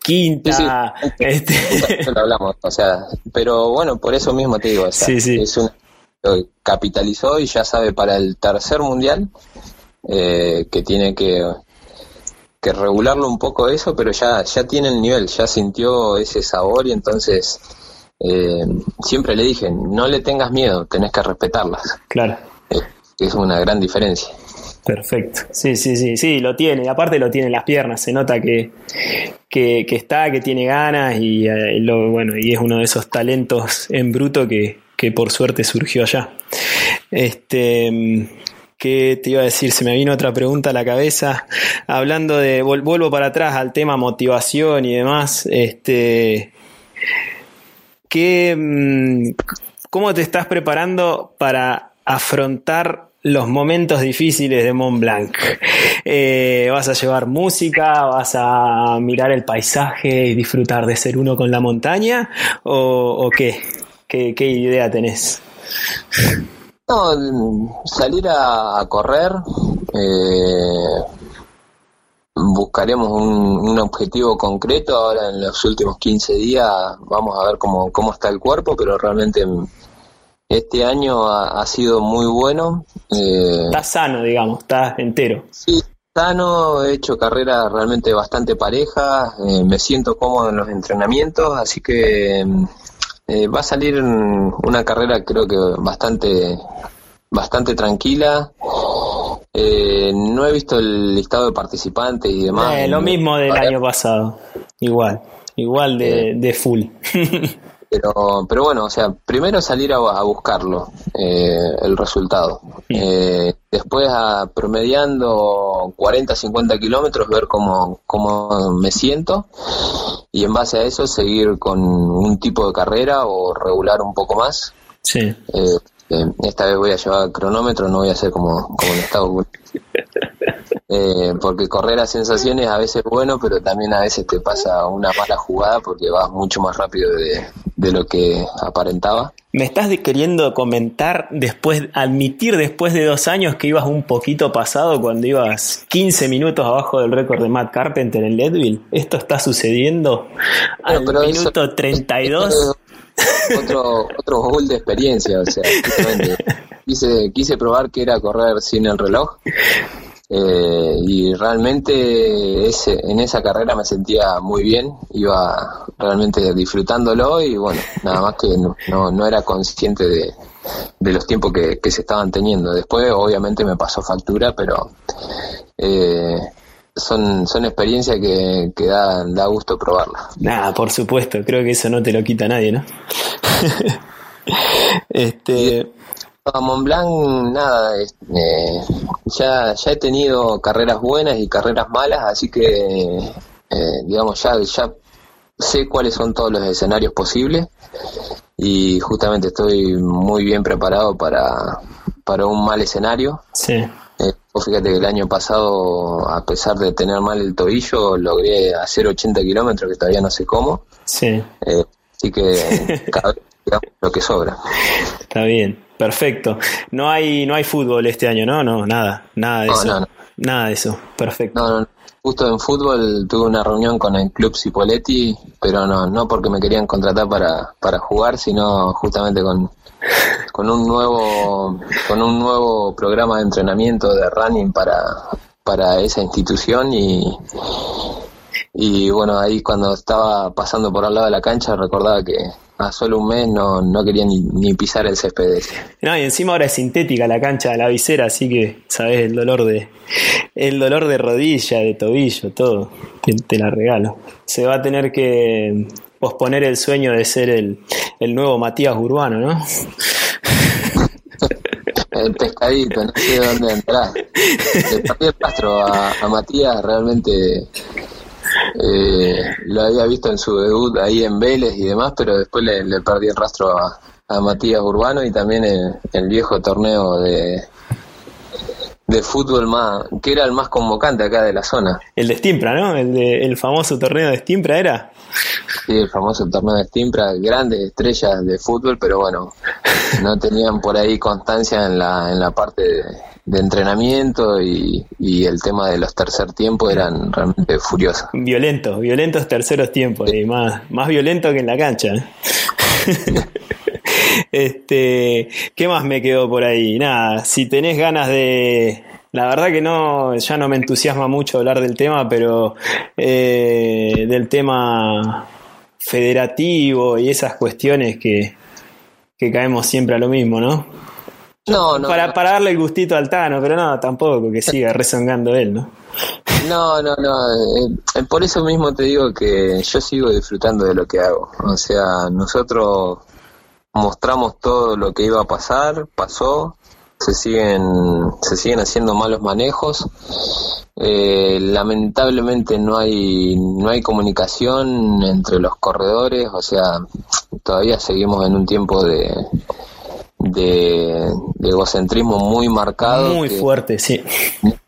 quinta. Este... Lo hablamos, o sea, pero bueno, por eso mismo te digo, es un capitalizó y ya sabe para el tercer mundial eh, que tiene que, que regularlo un poco eso, pero ya, ya tiene el nivel, ya sintió ese sabor y entonces eh, siempre le dije, no le tengas miedo, tenés que respetarlas. Claro. Eh, es una gran diferencia. Perfecto. Sí, sí, sí, sí, lo tiene. Y aparte lo tiene en las piernas. Se nota que, que, está, que tiene ganas y, eh, lo, bueno, y es uno de esos talentos en bruto que, que por suerte surgió allá. Este, ¿Qué te iba a decir? Se me vino otra pregunta a la cabeza. Hablando de, vuelvo para atrás al tema motivación y demás. Este, ¿qué, mm, ¿Cómo te estás preparando para afrontar los momentos difíciles de Mont Blanc. Eh, ¿Vas a llevar música? ¿Vas a mirar el paisaje y disfrutar de ser uno con la montaña? ¿O, qué? qué? idea tenés? No, salir a, correr. Eh, buscaremos un, un, objetivo concreto ahora en los últimos 15 días. Vamos a ver cómo, cómo está el cuerpo, pero realmente este año ha, sido muy bueno. Eh, estás sano, digamos, estás entero. Sí, sano, he hecho carreras realmente bastante parejas, eh, me siento cómodo en los entrenamientos, así que eh, va a salir una carrera creo que bastante bastante tranquila. no he visto el listado de participantes y demás. lo mismo del año pasado, igual, igual de, de full. Pero, pero bueno, o sea, primero salir a, buscarlo, eh, el resultado. Eh, después, a, promediando 40, 50 kilómetros, ver cómo, cómo me siento y en base a eso seguir con un tipo de carrera o regular un poco más. Sí. Eh, esta vez voy a llevar cronómetro, no voy a hacer como, como en Estados eh, porque correr a sensaciones a veces es bueno, pero también a veces te pasa una mala jugada porque vas mucho más rápido de, lo que aparentaba. ¿Me estás queriendo comentar después, admitir después de dos años que ibas un poquito pasado cuando ibas 15 minutos abajo del récord de Matt Carpenter en Leadville? ¿Esto está sucediendo al minuto 32? Otro, otro gol de experiencia, o sea, quise, quise probar que era correr sin el reloj Eh, y realmente ese, en esa carrera me sentía muy bien, iba realmente disfrutándolo y bueno, nada más que no, no, era consciente de, de los tiempos que, que, se estaban teniendo. Después obviamente me pasó factura, pero eh, son, son experiencias que, que da, da gusto probarlas. Nada, por supuesto, creo que eso no te lo quita nadie, ¿no? este... A Mont Blanc, nada, eh, ya, ya he tenido carreras buenas y carreras malas, así que, eh, digamos, ya, ya sé cuáles son todos los escenarios posibles y justamente estoy muy bien preparado para, para un mal escenario. Sí. Eh, fíjate que el año pasado, a pesar de tener mal el tobillo, logré hacer 80 kilómetros, que todavía no sé cómo. Sí. Eh, así que cada vez lo que sobra. Está bien, perfecto. No hay, no hay fútbol este año, ¿no? No, nada, nada de eso. Nada de eso, perfecto. No, no, Justo en fútbol tuve una reunión con el club Cipoletti, pero no, no porque me querían contratar para, para jugar, sino justamente con, con un nuevo, con un nuevo programa de entrenamiento de running para, para esa institución y, y bueno, ahí cuando estaba pasando por al lado de la cancha recordaba que a solo un mes no, no quería ni, ni pisar el césped No, y encima ahora es sintética la cancha, la visera, así que sabes el dolor de el dolor de rodilla, de tobillo, todo. Te, la regalo. Se va a tener que posponer el sueño de ser el, el nuevo Matías Urbano, ¿no? el pescadito, no sé dónde entrar. Le el rastro a, a Matías realmente eh, lo había visto en su debut ahí en Vélez y demás, pero después le, perdí el rastro a, Matías Urbano y también el, el, viejo torneo de, de fútbol más, que era el más convocante acá de la zona. El de Stimpra, ¿no? El, de, el famoso torneo de Stimpra era. Sí, el famoso torneo de Stimpra, grandes estrellas de fútbol, pero bueno, no tenían por ahí constancia en la, en la parte de, de entrenamiento y, el tema de los tercer tiempos eran realmente furiosos. Violentos, violentos terceros tiempos, y más, más violento que en la cancha. este, ¿qué más me quedó por ahí? Nada, si tenés ganas de, la verdad que no, ya no me entusiasma mucho hablar del tema, pero eh, del tema federativo y esas cuestiones que, que caemos siempre a lo mismo, ¿no? No, no. Para, para darle el gustito al Tano, pero no, tampoco, que siga rezongando él, ¿no? No, no, no. Eh, por eso mismo te digo que yo sigo disfrutando de lo que hago. O sea, nosotros mostramos todo lo que iba a pasar, pasó, se siguen, se siguen haciendo malos manejos. Eh, lamentablemente no hay, no hay comunicación entre los corredores, o sea, todavía seguimos en un tiempo de, de, egocentrismo muy marcado. Muy fuerte, sí.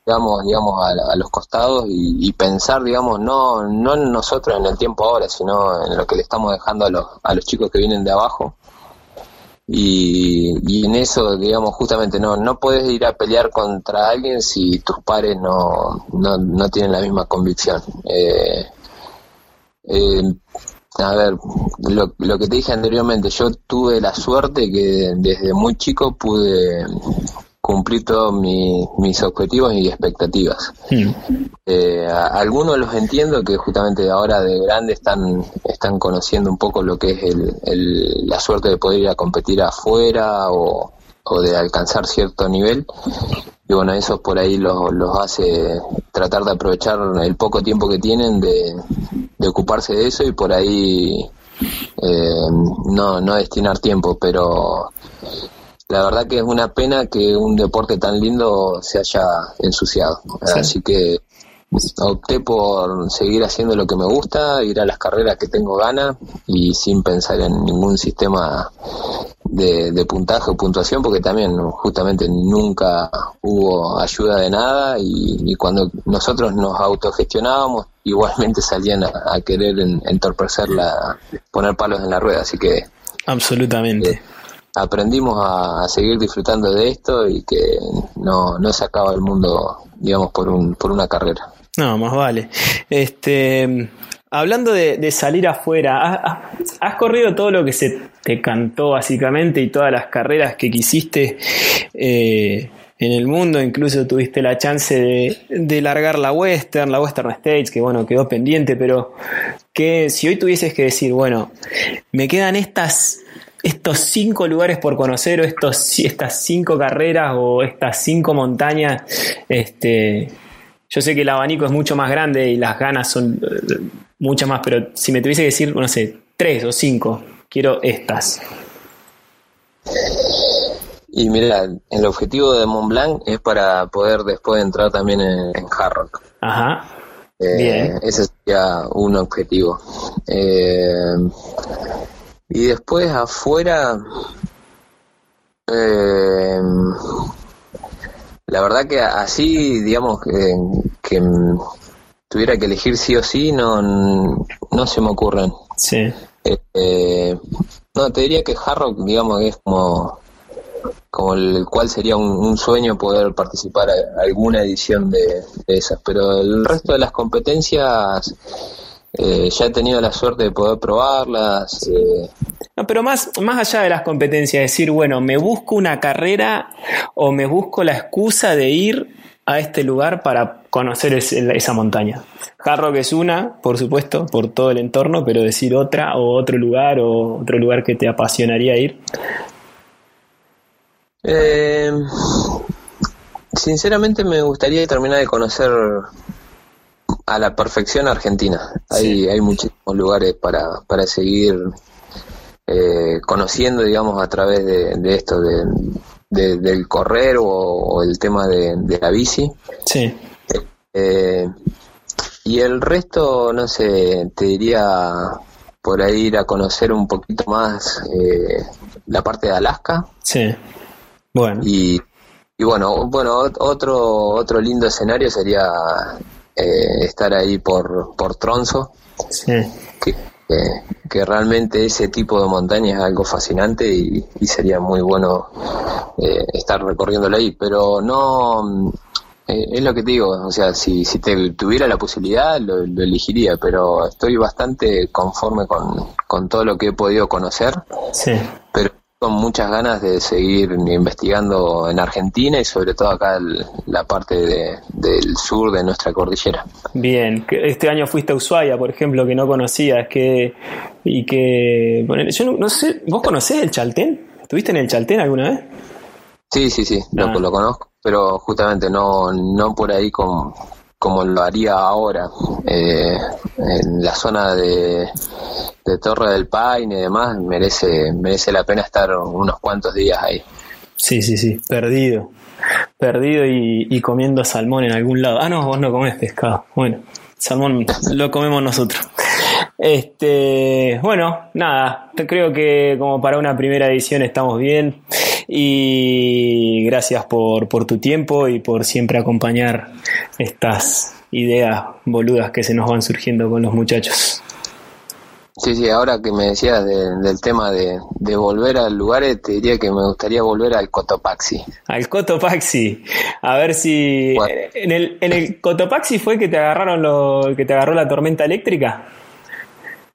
Digamos, digamos a, los costados y, pensar, digamos, no, no en nosotros en el tiempo ahora, sino en lo que le estamos dejando a los, a los chicos que vienen de abajo. Y, y en eso, digamos, justamente no, no puedes ir a pelear contra alguien si tus pares no, no, no tienen la misma convicción. Eh, eh, a ver, lo, lo, que te dije anteriormente, yo tuve la suerte que desde muy chico pude cumplir todos mis objetivos y expectativas. Hmm. Eh, algunos los entiendo que justamente ahora de grande están, están conociendo un poco lo que es el, la suerte de poder ir a competir afuera o, o de alcanzar cierto nivel y bueno, eso por ahí los, los hace tratar de aprovechar el poco tiempo que tienen de, ocuparse de eso y por ahí eh, no, no destinar tiempo, pero la verdad que es una pena que un deporte tan lindo se haya ensuciado. Así que opté por seguir haciendo lo que me gusta, ir a las carreras que tengo ganas y sin pensar en ningún sistema de, puntaje o puntuación, porque también justamente nunca hubo ayuda de nada y, cuando nosotros nos autogestionábamos, igualmente salían a, querer entorpecer la, poner palos en la rueda, así que... Absolutamente. Eh, aprendimos a, seguir disfrutando de esto y que no, no se acaba el mundo, digamos, por, un, por una carrera. No, más vale. Este, hablando de, salir afuera, ¿has, corrido todo lo que se te cantó básicamente y todas las carreras que quisiste eh, en el mundo, incluso tuviste la chance de, de, largar la Western, la Western States, que bueno, quedó pendiente, pero que si hoy tuvieses que decir, bueno, me quedan estas, estos cinco lugares por conocer, o estos, estas cinco carreras, o estas cinco montañas, este, yo sé que el abanico es mucho más grande y las ganas son eh, muchas más, pero si me tuviese que decir, no sé, tres o cinco, quiero estas. Y mira, el objetivo de Mont Blanc es para poder después entrar también en, en Hard Rock. Ajá. Eh, Bien. Ese sería un objetivo. Eh, y después afuera, eh, la verdad que así, digamos, que, que tuviera que elegir sí o sí, no, no se me ocurren. Sí. Eh, no, te diría que Hard Rock, digamos, es como, como el cual sería un, un sueño poder participar a alguna edición de, de, esas. Pero el resto de las competencias eh, ya he tenido la suerte de poder probarlas. Eh. No, pero más, más allá de las competencias, decir, bueno, me busco una carrera o me busco la excusa de ir a este lugar para conocer esa montaña. Hard Rock es una, por supuesto, por todo el entorno, pero decir otra o otro lugar o otro lugar que te apasionaría ir. Eh, sinceramente me gustaría terminar de conocer a la perfección Argentina. Hay, sí. hay muchísimos lugares para, para seguir eh, conociendo, digamos, a través de, de esto, de, de, del correr o, o el tema de, de, la bici. Sí. Eh, y el resto, no sé, te diría por ahí ir a conocer un poquito más eh, la parte de Alaska. Sí. Bueno. Y, y bueno, bueno, otro otro lindo escenario sería eh, estar ahí por, por Tronzo. Sí. Que, eh, que realmente ese tipo de montaña es algo fascinante y, y sería muy bueno eh, estar recorriéndolo ahí, pero no eh, es lo que te digo, o sea, si, si te, tuviera la posibilidad lo, lo, elegiría, pero estoy bastante conforme con, con todo lo que he podido conocer, sí. pero con muchas ganas de seguir investigando en Argentina y sobre todo acá el, la parte de, del sur de nuestra cordillera. Bien, este año fuiste a Ushuaia, por ejemplo, que no conocías, que y que yo no, no sé, ¿vos conocés el Chaltén? ¿Estuviste en el Chaltén alguna vez? Sí, sí, sí, ah. lo, lo, conozco, pero justamente no, no por ahí con, como lo haría ahora, eh, en la zona de, de, Torre del Paine y demás, merece, merece la pena estar unos cuantos días ahí. Sí, sí, sí, perdido. Perdido y, y comiendo salmón en algún lado. Ah, no, vos no comés pescado. Bueno, salmón lo comemos nosotros. Este, bueno, nada, creo que como para una primera edición estamos bien y gracias por, por tu tiempo y por siempre acompañar estas ideas boludas que se nos van surgiendo con los muchachos. Sí, sí, ahora que me decías de, del tema de, de, volver al lugar, te diría que me gustaría volver al Cotopaxi. Al Cotopaxi. A ver si bueno. en el en el Cotopaxi fue que te agarraron lo que te agarró la tormenta eléctrica.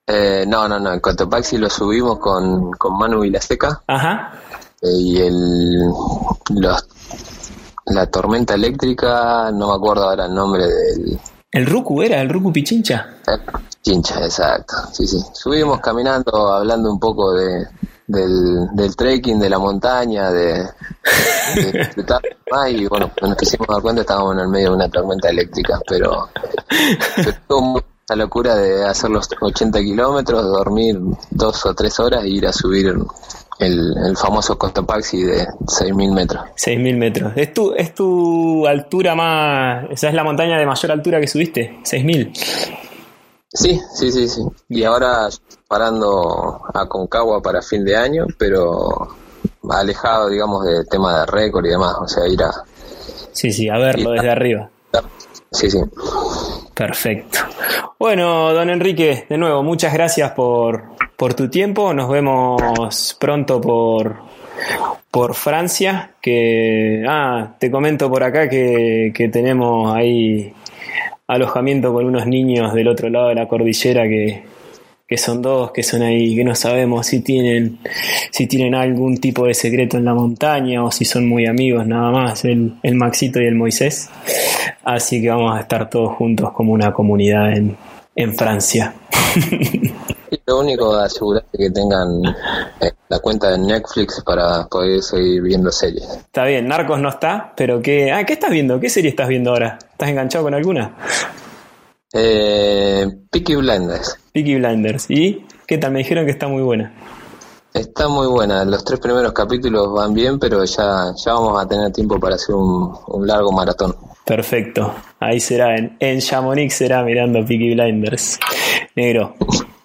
Eh, no, no, no, el Cotopaxi lo subimos con, con Manu y la Seca. Ajá. Y el los, la tormenta eléctrica, no me acuerdo ahora el nombre del... ¿El Ruku era? ¿El Ruku Pichincha? Pichincha, exacto. Sí, sí. Subimos caminando, hablando un poco de, del, del trekking, de la montaña, de, de disfrutar más y bueno, cuando nos quisimos dar cuenta estábamos en el medio de una tormenta eléctrica, pero, pero esa locura de hacer los 80 kilómetros, dormir dos o tres horas e ir a subir el, el famoso Cotopaxi de 6.000 metros. 6.000 metros. ¿Es tu, ¿Es tu altura más... esa es la montaña de mayor altura que subiste? 6.000. Sí, sí, sí, sí. Y ahora parando a Concagua para fin de año, pero alejado, digamos, de tema de récord y demás. O sea, ir a... Sí, sí, a verlo desde a... arriba. Sí, sí. Perfecto. Bueno, don Enrique, de nuevo, muchas gracias por, por tu tiempo. Nos vemos pronto por, por Francia. Que, ah, te comento por acá que, que tenemos ahí alojamiento con unos niños del otro lado de la cordillera que, que son dos, que son ahí, que no sabemos si tienen, si tienen algún tipo de secreto en la montaña o si son muy amigos nada más, el, el Maxito y el Moisés. Así que vamos a estar todos juntos como una comunidad en, en Francia. lo único asegurarte que tengan eh, la cuenta de Netflix para poder seguir viendo series. Está bien, Narcos no está, pero ¿qué, ah, ¿qué estás viendo? ¿Qué serie estás viendo ahora? ¿Estás enganchado con alguna? Eh, Peaky Blinders. Peaky Blinders. ¿Y qué tal? Me dijeron que está muy buena. Está muy buena. Los tres primeros capítulos van bien, pero ya, ya vamos a tener tiempo para hacer un, largo maratón. Perfecto. Ahí será, en, en Chamonix será mirando Peaky Blinders. Negro.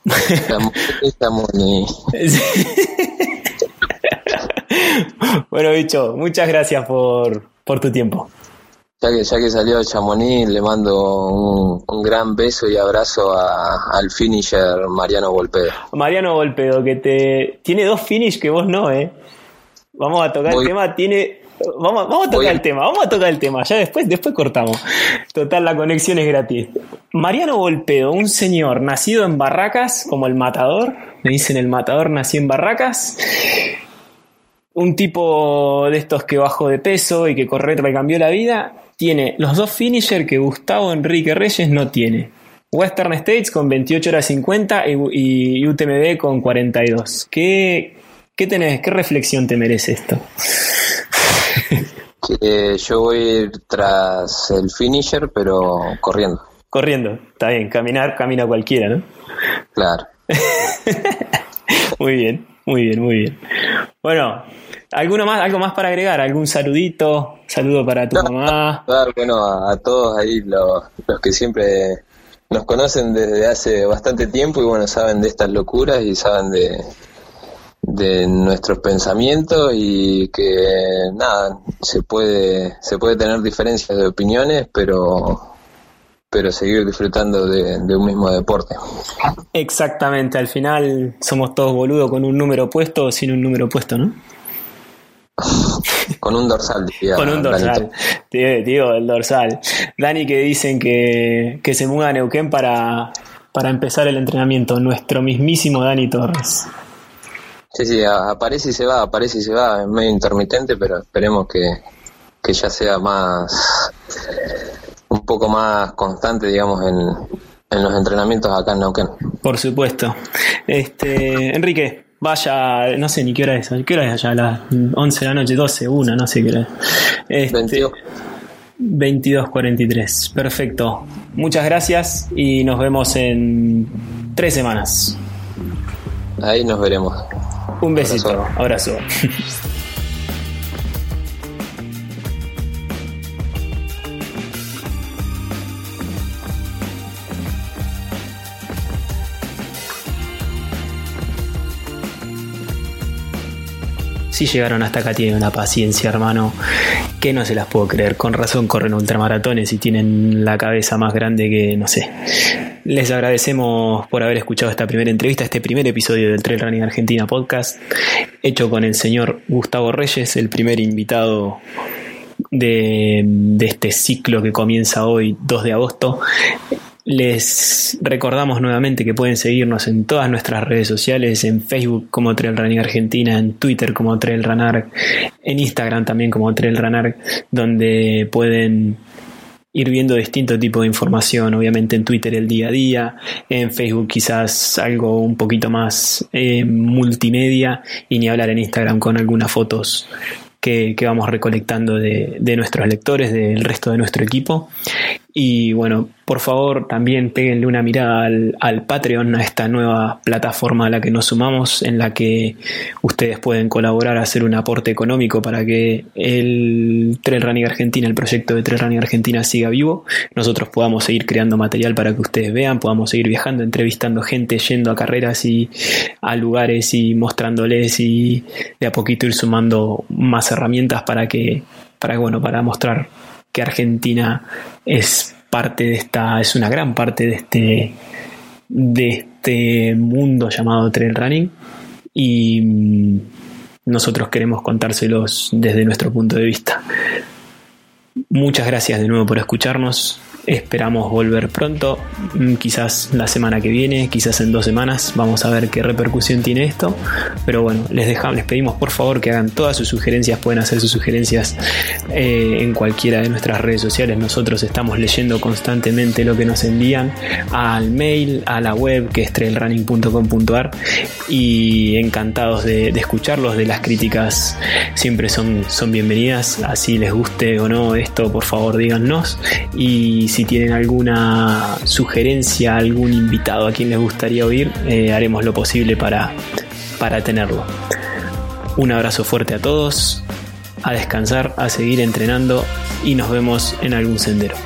bueno, bicho, muchas gracias por, por tu tiempo. Ya que, ya que salió Chamonix, le mando un, gran beso y abrazo al finisher Mariano Volpedo. Mariano Volpedo, que te tiene dos finish que vos no, ¿eh? Vamos a tocar el tema, tiene... Vamos, vamos a tocar el tema, vamos a tocar el tema, ya después, después cortamos. Total, la conexión es gratis. Mariano Volpedo, un señor nacido en Barracas, como el matador, me dicen el matador nació en Barracas, un tipo de estos que bajó de peso y que correr le cambió la vida, tiene los dos finishers que Gustavo Enrique Reyes no tiene. Western States con 28 horas 50 y, UTMB con 42. ¿Qué, ¿Qué tenés? ¿Qué reflexión te merece esto? que yo voy a ir tras el finisher, pero corriendo. Corriendo, está bien, caminar, camina cualquiera, ¿no? Claro. muy bien, muy bien, muy bien. Bueno, ¿alguno más, algo más para agregar? ¿Algún saludito? Saludo para tu mamá. Bueno, a, todos ahí los, los que siempre nos conocen desde hace bastante tiempo y bueno, saben de estas locuras y saben de, de nuestros pensamientos y que nada, se puede, se puede tener diferencias de opiniones, pero pero seguir disfrutando de, un mismo deporte. Exactamente, al final somos todos boludos con un número puesto o sin un número puesto, ¿no? con un dorsal, Con un dorsal, digo, el dorsal. Dani que dicen que, que se muda a Neuquén para, para empezar el entrenamiento, nuestro mismísimo Dani Torres. Sí, sí, aparece y se va, aparece y se va, es medio intermitente, pero esperemos que, ya sea más, un poco más constante, digamos, en, en los entrenamientos acá en Neuquén. Por supuesto. Este, Enrique, vaya, no sé ni qué hora es, ¿qué hora es allá? A las 11 de la noche, 12, 1, no sé qué hora es. Este, 22.43, perfecto. Muchas gracias y nos vemos en tres semanas. Ahí nos veremos. Un besito, abrazo. Si llegaron hasta acá tienen una paciencia, hermano, que no se las puedo creer. Con razón corren ultramaratones y tienen la cabeza más grande que, no sé. Les agradecemos por haber escuchado esta primera entrevista, este primer episodio del Trail Running Argentina podcast, hecho con el señor Gustavo Reyes, el primer invitado de, de, este ciclo que comienza hoy, 2 de agosto. Les recordamos nuevamente que pueden seguirnos en todas nuestras redes sociales, en Facebook como Trail Running Argentina, en Twitter como Trail Runner, en Instagram también como Trail Runner, donde pueden ir viendo distinto tipo de información, obviamente en Twitter el día a día, en Facebook quizás algo un poquito más eh, multimedia y ni hablar en Instagram con algunas fotos que, vamos recolectando de, de, nuestros lectores, del resto de nuestro equipo. Y bueno, por favor también péguenle una mirada al, al, Patreon, a esta nueva plataforma a la que nos sumamos, en la que ustedes pueden colaborar, hacer un aporte económico para que el Trail Running Argentina, el proyecto de Trail Running Argentina siga vivo, nosotros podamos seguir creando material para que ustedes vean, podamos seguir viajando, entrevistando gente, yendo a carreras y a lugares y mostrándoles y de a poquito ir sumando más herramientas para que, para bueno, para mostrar que Argentina es parte de esta, es una gran parte de este, de este mundo llamado trail running y mm, nosotros queremos contárselos desde nuestro punto de vista. Muchas gracias de nuevo por escucharnos. Esperamos volver pronto. mm, quizás la semana que viene, quizás en dos semanas, vamos a ver qué repercusión tiene esto. Pero bueno, les dejamos, les pedimos por favor que hagan todas sus sugerencias, pueden hacer sus sugerencias eh, en cualquiera de nuestras redes sociales. Nosotros estamos leyendo constantemente lo que nos envían al mail, a la web que es trailrunning.com.ar y encantados de, de, escucharlos, de las críticas siempre son, son bienvenidas, así les guste o no esto, por favor díganos y si tienen alguna sugerencia, algún invitado a quien les gustaría oír, eh, haremos lo posible para, para tenerlo. Un abrazo fuerte a todos, a descansar, a seguir entrenando y nos vemos en algún sendero.